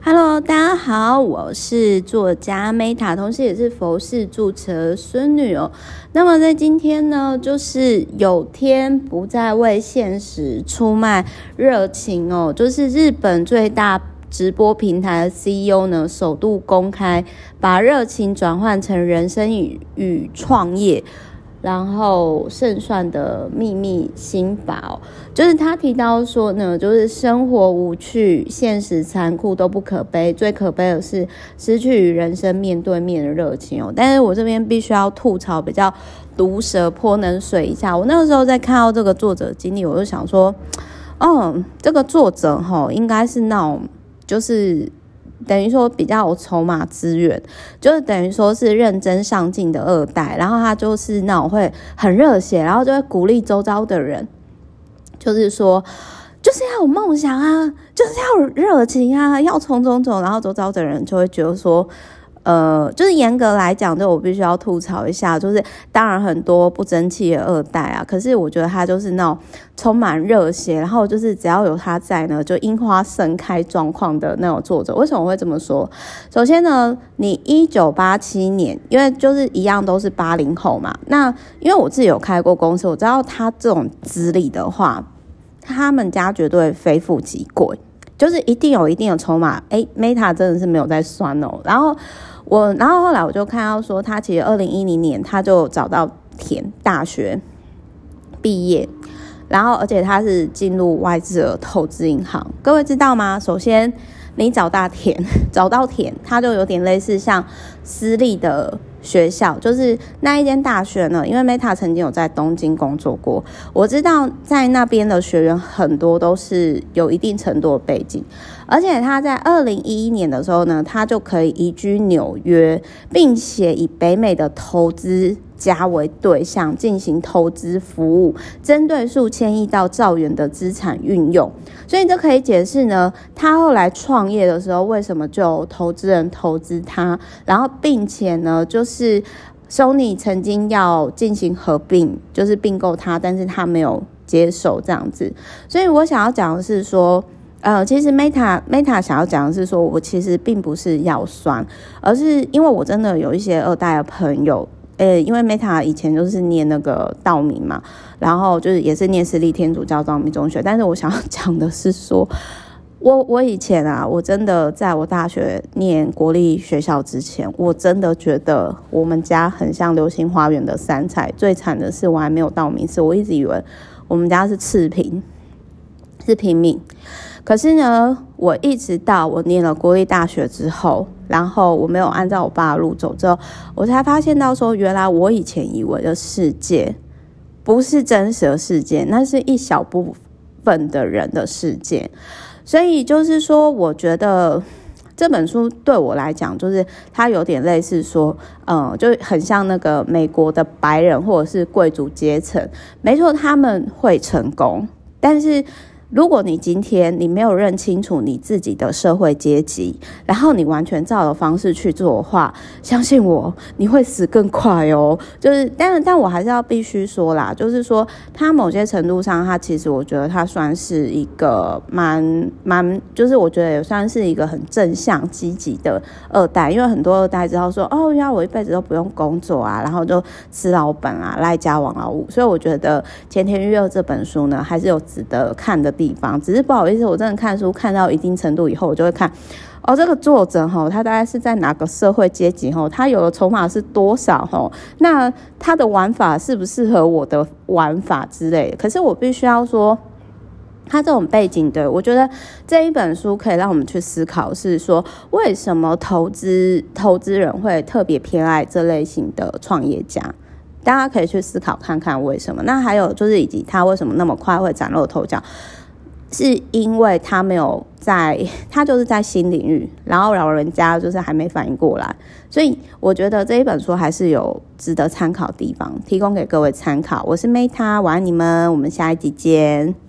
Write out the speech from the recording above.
Hello，大家好，我是作家 Meta，同时也是佛系住持的孙女哦。那么在今天呢，就是有天不再为现实出卖热情哦，就是日本最大直播平台的 CEO 呢，首度公开把热情转换成人生与与创业。然后胜算的秘密心法，就是他提到说呢，就是生活无趣、现实残酷都不可悲，最可悲的是失去与人生面对面的热情哦。但是我这边必须要吐槽比较毒舌泼冷水一下，我那个时候在看到这个作者经历，我就想说，嗯，这个作者齁，应该是那种就是。等于说比较有筹码资源，就是等于说是认真上进的二代，然后他就是那种会很热血，然后就会鼓励周遭的人，就是说就是要有梦想啊，就是要热情啊，要冲冲冲，然后周遭的人就会觉得说。呃，就是严格来讲，就我必须要吐槽一下，就是当然很多不争气的二代啊，可是我觉得他就是那种充满热血，然后就是只要有他在呢，就樱花盛开状况的那种作者。为什么会这么说？首先呢，你一九八七年，因为就是一样都是八零后嘛，那因为我自己有开过公司，我知道他这种资历的话，他们家绝对非富即贵，就是一定有一定的筹码。哎，Meta 真的是没有在酸哦，然后。我，然后后来我就看到说，他其实二零一零年他就找到田大学毕业，然后而且他是进入外资的投资银行。各位知道吗？首先，你找大田，找到田，他就有点类似像私立的。学校就是那一间大学呢，因为 Meta 曾经有在东京工作过，我知道在那边的学员很多都是有一定程度的背景，而且他在二零一一年的时候呢，他就可以移居纽约，并且以北美的投资家为对象进行投资服务，针对数千亿到兆元的资产运用，所以这可以解释呢，他后来创业的时候为什么就有投资人投资他，然后并且呢，就是 Sony 曾经要进行合并，就是并购它，但是他没有接受这样子，所以我想要讲的是说，呃，其实 Meta Meta 想要讲的是说，我其实并不是要酸，而是因为我真的有一些二代的朋友。呃、因为 Meta 以前就是念那个道明嘛，然后就是也是念私立天主教道明中学。但是我想要讲的是说，我我以前啊，我真的在我大学念国立学校之前，我真的觉得我们家很像流星花园的三彩。最惨的是我还没有到名次，我一直以为我们家是次品，是平民。可是呢，我一直到我念了国立大学之后，然后我没有按照我爸的路走之后，我才发现到说，原来我以前以为的世界不是真实的世界，那是一小部分的人的世界。所以就是说，我觉得这本书对我来讲，就是它有点类似说，嗯，就很像那个美国的白人或者是贵族阶层，没错，他们会成功，但是。如果你今天你没有认清楚你自己的社会阶级，然后你完全照的方式去做的话，相信我，你会死更快哦。就是，但但我还是要必须说啦，就是说，他某些程度上，他其实我觉得他算是一个蛮蛮，就是我觉得也算是一个很正向积极的二代，因为很多二代知道说，哦，原来我一辈子都不用工作啊，然后就吃老本啊，赖家亡老五。所以我觉得《前田玉二》这本书呢，还是有值得看的地方，只是不好意思，我真的看书看到一定程度以后，我就会看哦，这个作者哈，他大概是在哪个社会阶级哈，他有的筹码是多少哈，那他的玩法适不适合我的玩法之类的。可是我必须要说，他这种背景的，我觉得这一本书可以让我们去思考，是说为什么投资投资人会特别偏爱这类型的创业家。大家可以去思考看看为什么。那还有就是，以及他为什么那么快会崭露头角，是因为他没有在，他就是在新领域，然后老人家就是还没反应过来。所以我觉得这一本书还是有值得参考的地方，提供给各位参考。我是 Meta，晚安你们，我们下一集见。